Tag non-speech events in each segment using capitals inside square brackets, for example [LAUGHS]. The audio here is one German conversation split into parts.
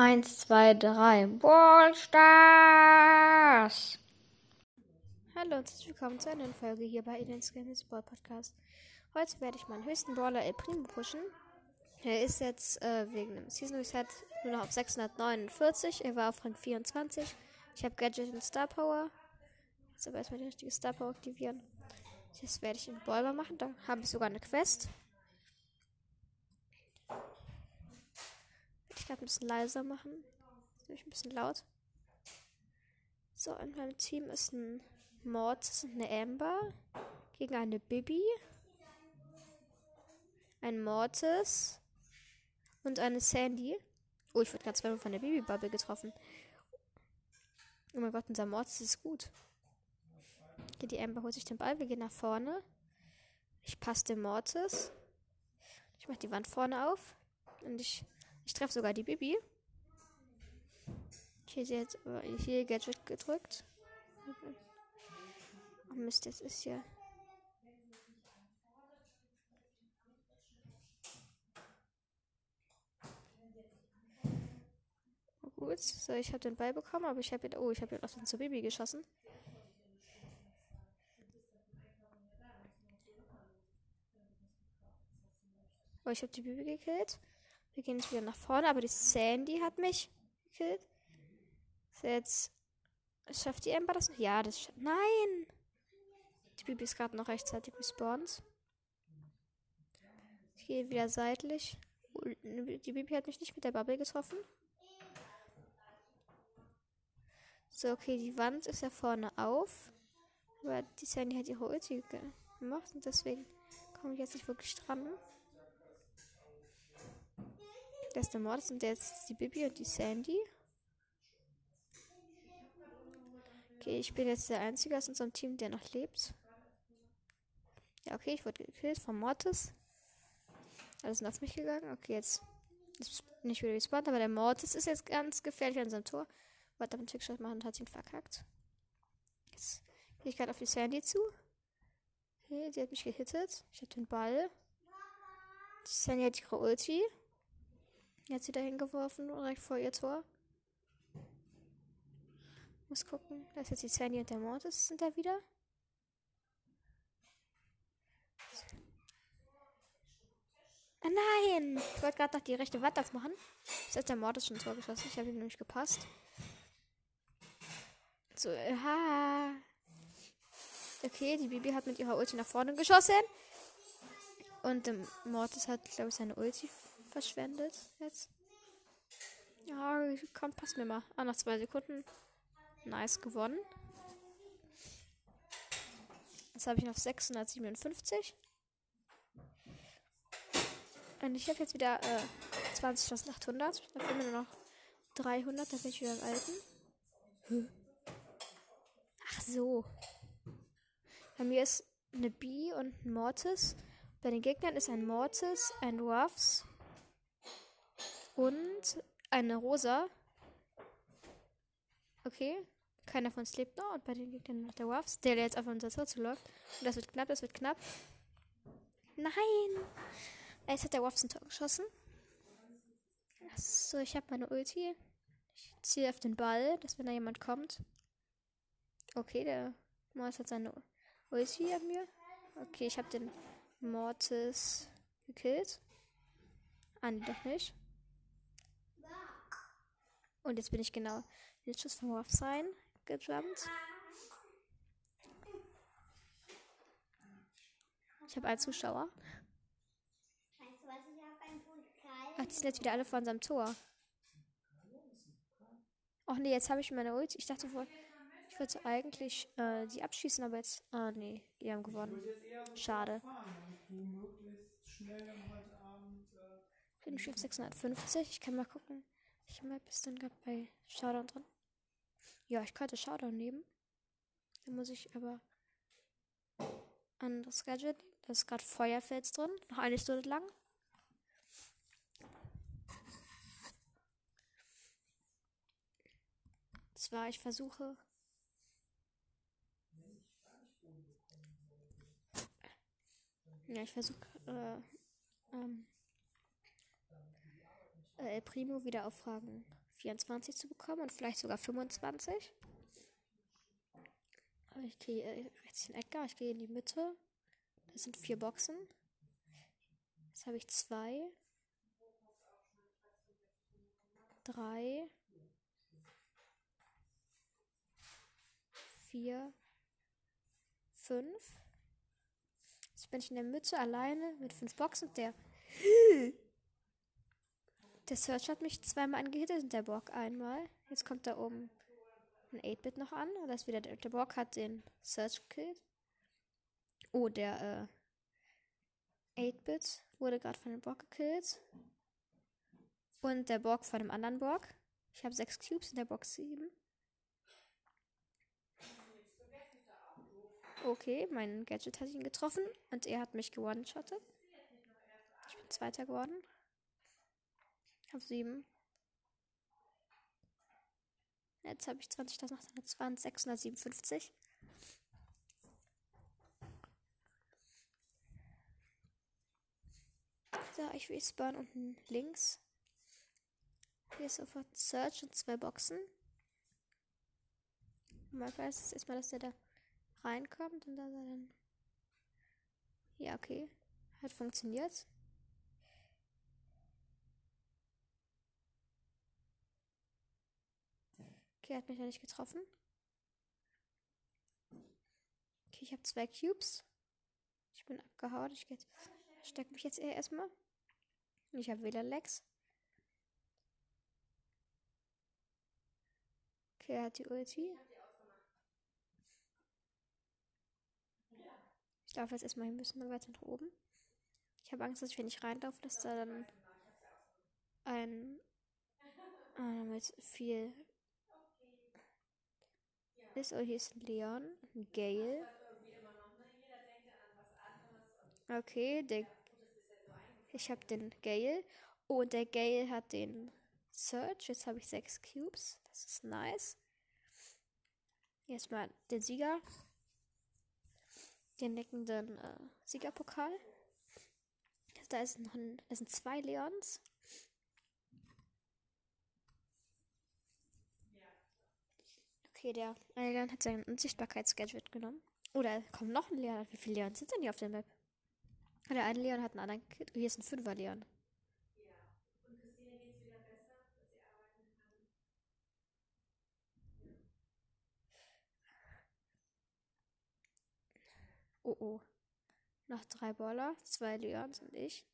Eins, zwei, drei. Ballstars! Hallo und herzlich willkommen zu einer neuen Folge hier bei Eden's Games Ball Podcast. Heute werde ich meinen höchsten Brawler El Primo pushen. Er ist jetzt äh, wegen dem Season Reset nur noch auf 649. Er war auf Rang 24. Ich habe Gadget und Star Power. Jetzt aber erstmal die richtige Star Power aktivieren. Jetzt werde ich einen Brawler machen. Da habe ich sogar eine Quest. Ich glaube, ein bisschen leiser machen. Ist ein bisschen laut. So, in meinem Team ist ein Mortis und eine Amber gegen eine Bibi, ein Mortis und eine Sandy. Oh, ich wurde gerade zweimal von der Bibi-Bubble getroffen. Oh mein Gott, unser Mortis ist gut. Okay, die Amber holt sich den Ball. Wir gehen nach vorne. Ich passe den Mortis. Ich mache die Wand vorne auf. Und ich, ich treffe sogar die Bibi. Hier sie jetzt hier Gadget gedrückt. Oh Mist, jetzt ist hier. Gut, so ich habe den Ball bekommen, aber ich habe jetzt, oh, ich habe jetzt auch zur Baby geschossen. Oh, ich habe die Baby gekillt. Wir gehen jetzt wieder nach vorne, aber die Sandy hat mich gekillt. Jetzt schafft die Ember das noch? Ja, das schafft. Nein! Die Bibi ist gerade noch rechtzeitig gespawnt. Ich gehe wieder seitlich. Die Bibi hat mich nicht mit der Bubble getroffen. So, okay, die Wand ist ja vorne auf. Aber die Sandy hat ihre Ulti gemacht und deswegen komme ich jetzt nicht wirklich dran. Das ist der Mordes und der ist die Bibi und die Sandy. Okay, ich bin jetzt der Einzige aus unserem Team, der noch lebt. Ja, okay, ich wurde gekillt vom Mortis. Alles sind auf mich gegangen. Okay, jetzt ist nicht wieder respawned, aber der Mortis ist jetzt ganz gefährlich an seinem Tor. Warte, einen Trickshot machen und hat ihn verkackt. Jetzt gehe ich gerade auf die Sandy zu. Okay, die hat mich gehittet. Ich habe den Ball. Die Sandy hat ihre Ulti. Jetzt sie dahin geworfen, direkt vor ihr Tor. Muss gucken. Da ist jetzt die Sandy und der Mortis sind da wieder. Ah, nein! Ich wollte gerade noch die rechte Wand aufmachen. Jetzt hat der Mortis schon ein Tor geschossen. Ich habe ihm nämlich gepasst. So, ha. Okay, die Bibi hat mit ihrer Ulti nach vorne geschossen. Und der Mortis hat, glaube ich, seine Ulti verschwendet jetzt. Ja, komm, pass mir mal. Ah, nach zwei Sekunden. Nice gewonnen. Jetzt habe ich noch 657. Und ich habe jetzt wieder äh, 20.800. Da fehlen mir nur noch 300. Da bin ich wieder im alten. Ach so. Bei mir ist eine B und ein Mortis. Bei den Gegnern ist ein Mortis, ein Ruffs und eine Rosa. Okay. Keiner von uns lebt noch. Und bei den Gegnern noch der Ruffs, der jetzt auf unser Tor zuläuft. Und das wird knapp, das wird knapp. Nein! Jetzt hat der Ruffs ein Tor geschossen. So, ich habe meine Ulti. Ich ziehe auf den Ball, dass wenn da jemand kommt. Okay, der Mortis hat seine Ulti an mir. Okay, ich habe den Mortis gekillt. Ah, doch nicht. Und jetzt bin ich genau den Schuss vom Ruffs rein gejumpt. Ich habe einen Zuschauer. Ach, die sind jetzt wieder alle vor unserem Tor. Ach nee, jetzt habe ich meine Ult. Ich dachte wohl, ich wollte eigentlich äh, die abschießen, aber jetzt. Ah nee, die haben gewonnen. Schade. Ich bin auf 650. Ich kann mal gucken. Ich habe bis dann gerade bei Showdown drin. Ja, ich könnte Showdown nehmen. Da muss ich aber anderes Gadget nehmen. Da ist gerade Feuerfels drin. Noch eine Stunde lang. Zwar, ich versuche. Ja, ich versuche. Äh, ähm, El Primo wieder auf Fragen 24 zu bekommen und vielleicht sogar 25. Ich gehe äh, rechts in Edgar, ich gehe in die Mitte. Das sind vier Boxen. Jetzt habe ich zwei. Drei. Vier. Fünf. Jetzt bin ich in der Mitte alleine mit fünf Boxen. Der. Der Search hat mich zweimal angehittet und der Bock einmal. Jetzt kommt da oben ein 8-Bit noch an. Und das wieder der, der Bock hat den Search gekillt. Oh, der äh, 8-Bit wurde gerade von dem Bock gekillt. Und der Bock von dem anderen Bock. Ich habe sechs Cubes in der Box 7. Okay, mein Gadget hat ihn getroffen und er hat mich gewone-shottet. Ich bin Zweiter geworden. Ich habe sieben. Jetzt habe ich 20.820, 657. So, ich will spawnen unten links. Hier ist sofort Search und zwei Boxen. Mal weiß erstmal, dass der da reinkommt und dann. Ja, okay. Hat funktioniert. Okay, hat mich ja nicht getroffen. Okay, ich habe zwei Cubes. Ich bin abgehauen. Ich stecke mich jetzt eher erstmal. Ich habe wieder Lex. Okay, er hat die Ulti. Ich laufe jetzt erstmal ein bisschen weiter nach oben. Ich habe Angst, dass ich, wenn ich reinlaufe, dass da dann ein äh, mit viel Oh, ist ein Leon, Gale. Okay, der ich habe den Gale. Oh, und der Gale hat den Search. Jetzt habe ich sechs Cubes. Das ist nice. Erstmal den Sieger. Den nickenden äh, Siegerpokal. Da ist ein, das sind zwei Leons. Okay, der Leon hat sein Unsichtbarkeitsgadget genommen. Oder kommt noch ein Leon. Wie viele Leons sind denn hier auf der Map? Der eine Leon hat einen anderen Kit. Hier ist ein Fünfer Leon. Oh oh. Noch drei Baller, zwei Leons und ich.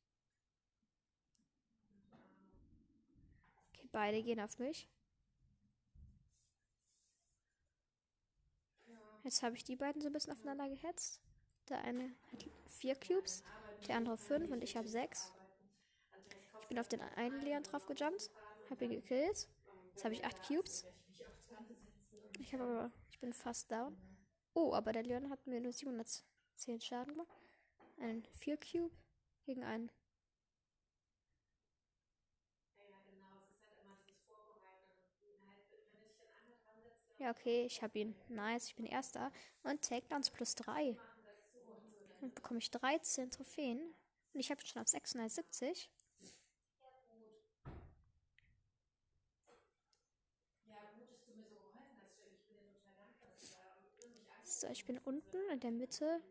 Okay, beide gehen auf mich. Jetzt habe ich die beiden so ein bisschen aufeinander gehetzt. Der eine hat vier Cubes, der andere fünf und ich habe sechs. Ich bin auf den einen Leon drauf gejumpt, habe ihn gekillt. Jetzt habe ich acht Cubes. Ich habe aber, ich bin fast down. Oh, aber der Leon hat mir nur 700 10 Schaden gemacht. Ein 4 Cube gegen einen. Ja, okay, ich habe ihn. Nice, ich bin Erster. Und Takedowns plus 3. Dann bekomme ich 13 Trophäen. Und ich habe schon auf 670. So, ich bin unten in der Mitte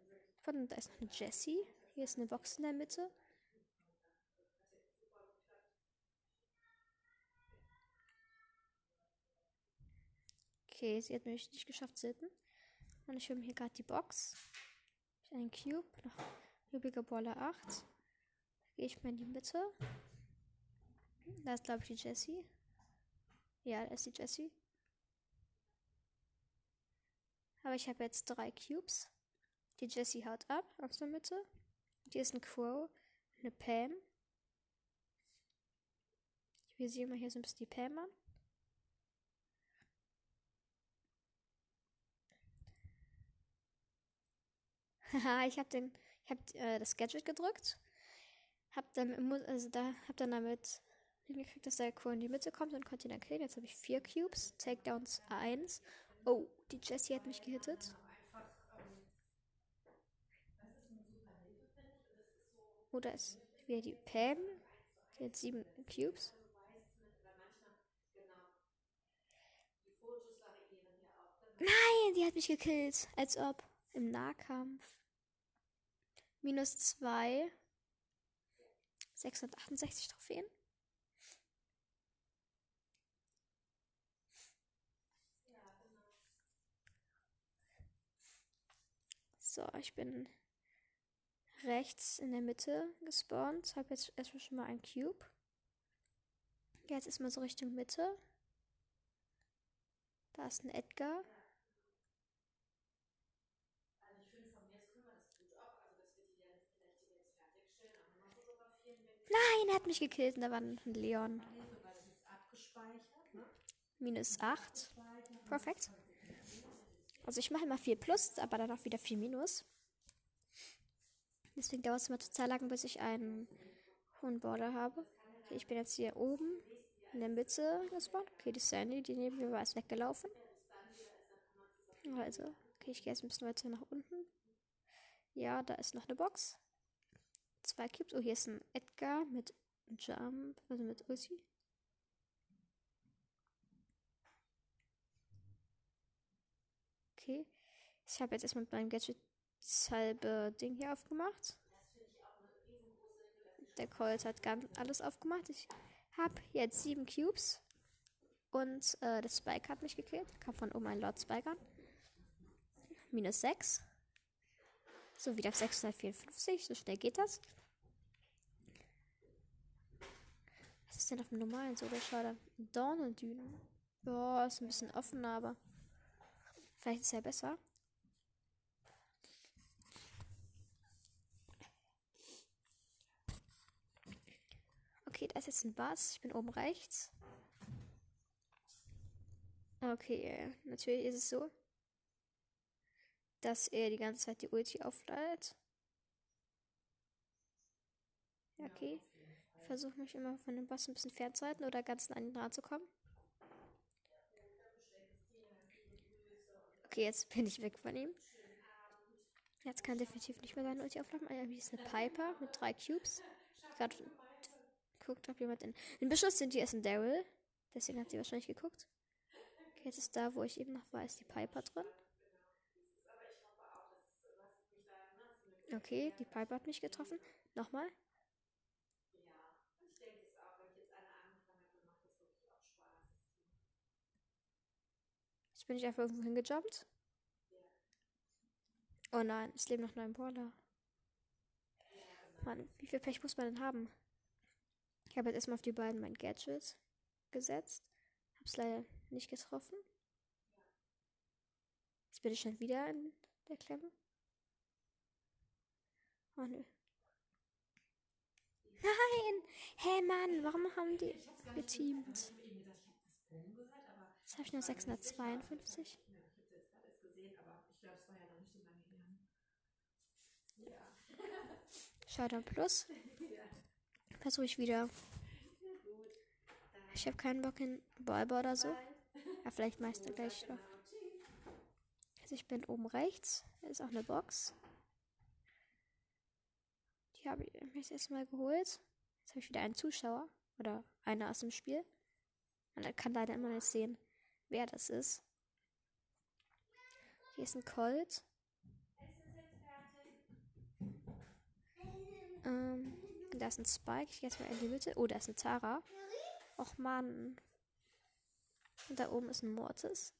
von, da ist noch eine Jessie. Hier ist eine Box in der Mitte. Okay, sie hat mich nicht geschafft zu hitten. Und ich habe hier gerade die Box. Ich einen Cube, noch übriger Baller 8. Gehe ich mal in die Mitte. Da ist, glaube ich, die Jessie. Ja, da ist die Jessie. Aber ich habe jetzt drei Cubes. Die Jessie haut ab aus der Mitte. Hier ist ein Crow, eine Pam. Will sie mal hier so ein bisschen die Pam an. Haha, [LAUGHS] ich habe den, ich habe äh, das Gadget gedrückt, hab dann, also da, hab dann damit hingekriegt, dass der Crow in die Mitte kommt und konnte ihn dann killen. Jetzt habe ich vier Cubes, Takedowns 1. Oh, die Jessie hat mich gehittet. Oder ist wieder die Pam. Hat sieben Cubes. Nein, die hat mich gekillt. Als ob. Im Nahkampf. Minus 2. 668 Trophäen. So, ich bin rechts in der Mitte gespawnt. Habe jetzt erstmal schon mal ein Cube. Jetzt ist mal so Richtung Mitte. Da ist ein Edgar. Nein, er hat mich gekillt und da war ein Leon. Minus 8. Perfekt. Also ich mache immer 4 plus, aber dann auch wieder 4 minus. Deswegen dauert es immer total lang, bis ich einen hohen Border habe. Okay, ich bin jetzt hier oben in der Mitte gespawnt. Okay, die Sandy, die neben mir war, ist weggelaufen. Also, okay, ich gehe jetzt ein bisschen weiter nach unten. Ja, da ist noch eine Box. Zwei Cubes. Oh, hier ist ein Edgar mit Jump, also mit Ulti. Okay. Ich habe jetzt erstmal mit meinem Gadget das halbe Ding hier aufgemacht. Der Colt hat ganz alles aufgemacht. Ich habe jetzt sieben Cubes. Und äh, das Spike hat mich gekillt. Kam von oben ein Lord Spike an. Minus 6. So, wieder 654. So schnell geht das. Was ist denn auf dem normalen so? Schade. Dornendünen. Boah, ist ein bisschen offen, aber vielleicht ist ja besser. Okay, da ist jetzt ein Bass. Ich bin oben rechts. Okay, natürlich ist es so, dass er die ganze Zeit die Ulti aufladet. Okay. Versuche mich immer von dem Boss ein bisschen fernzuhalten oder ganz an ihn dran zu kommen. Okay, jetzt bin ich weg von ihm. Jetzt kann definitiv nicht mehr seine Ulti aufladen. Ah, hier ist eine Piper mit drei Cubes. Gerade geguckt, ob jemand in. In Beschuss sind die erst ein Daryl. Deswegen hat sie wahrscheinlich geguckt. Okay, jetzt ist da, wo ich eben noch war, ist die Piper drin. Okay, die Piper hat mich getroffen. Nochmal. Jetzt bin ich einfach irgendwo hingejumpt. Oh nein, es leben noch neun Brawler. Mann, wie viel Pech muss man denn haben? Ich habe jetzt erstmal auf die beiden mein Gadget gesetzt. Hab's leider nicht getroffen. Jetzt bin ich schon wieder in der Klemme. Oh nö. Nein! Hey Mann, warum haben die geteamt? Jetzt habe ich nur 652. Showdown Plus. Versuche ich wieder. Ich habe keinen Bock in Ballball oder so. Ja, vielleicht Meister gleich noch. Also ich bin oben rechts. Da ist auch eine Box. Die habe ich mir jetzt mal geholt. Jetzt habe ich wieder einen Zuschauer. Oder einer aus dem Spiel. Er kann leider immer nicht sehen, wer das ist. Hier ist ein Colt. Ähm, da ist ein Spike. Ich gehe jetzt mal in die Mitte. Oh, da ist ein Tara. Och Mann. Und da oben ist ein Mortis.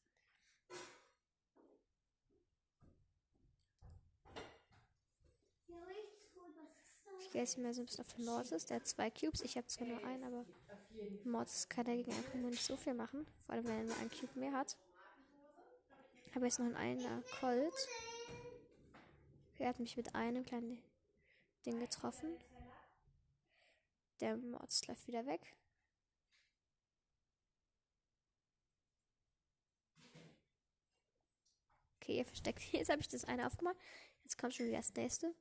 Gehe jetzt mal so ein bisschen auf den Mortis. Der hat zwei Cubes. Ich habe zwar nur einen, aber Mortis kann dagegen einfach nur nicht so viel machen. Vor allem, wenn er nur einen Cube mehr hat. Habe jetzt noch einen Colt. Er hat mich mit einem kleinen Ding getroffen. Der Mords läuft wieder weg. Okay, ihr versteckt. [LAUGHS] Jetzt habe ich das eine aufgemacht. Jetzt kommt schon wieder das nächste.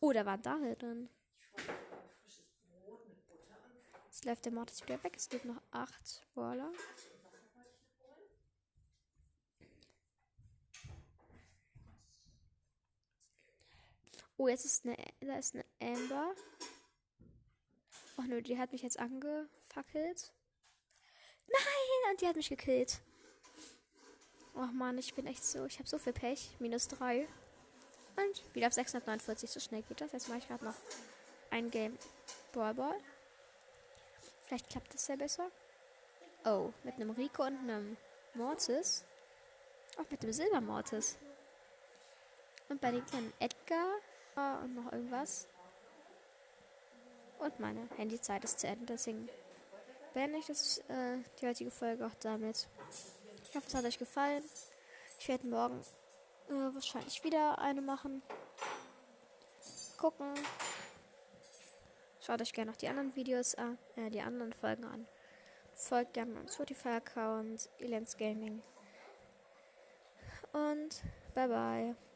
Oh, da war da drin. Jetzt läuft der Mortis wieder weg. Es gibt noch acht Brawler. Oh, jetzt ist eine, da ist eine Amber. Oh nö, die hat mich jetzt angefackelt. Nein, und die hat mich gekillt. Oh Mann, ich bin echt so. Ich habe so viel Pech. Minus 3. Und wieder auf 649. So schnell geht das. Jetzt mache ich gerade noch ein Game Brawl Ball. Vielleicht klappt das ja besser. Oh, mit einem Rico und einem Mortis. Auch mit dem Silbermortis. Und bei den kleinen Edgar uh, und noch irgendwas. Und meine Handyzeit ist zu Ende, deswegen beende ich das, äh, die heutige Folge auch damit. Ich hoffe, es hat euch gefallen. Ich werde morgen äh, wahrscheinlich wieder eine machen. Gucken. Schaut euch gerne noch die anderen Videos an, äh, die anderen Folgen an. Folgt gerne meinem Spotify-Account, Elens Gaming. Und bye bye.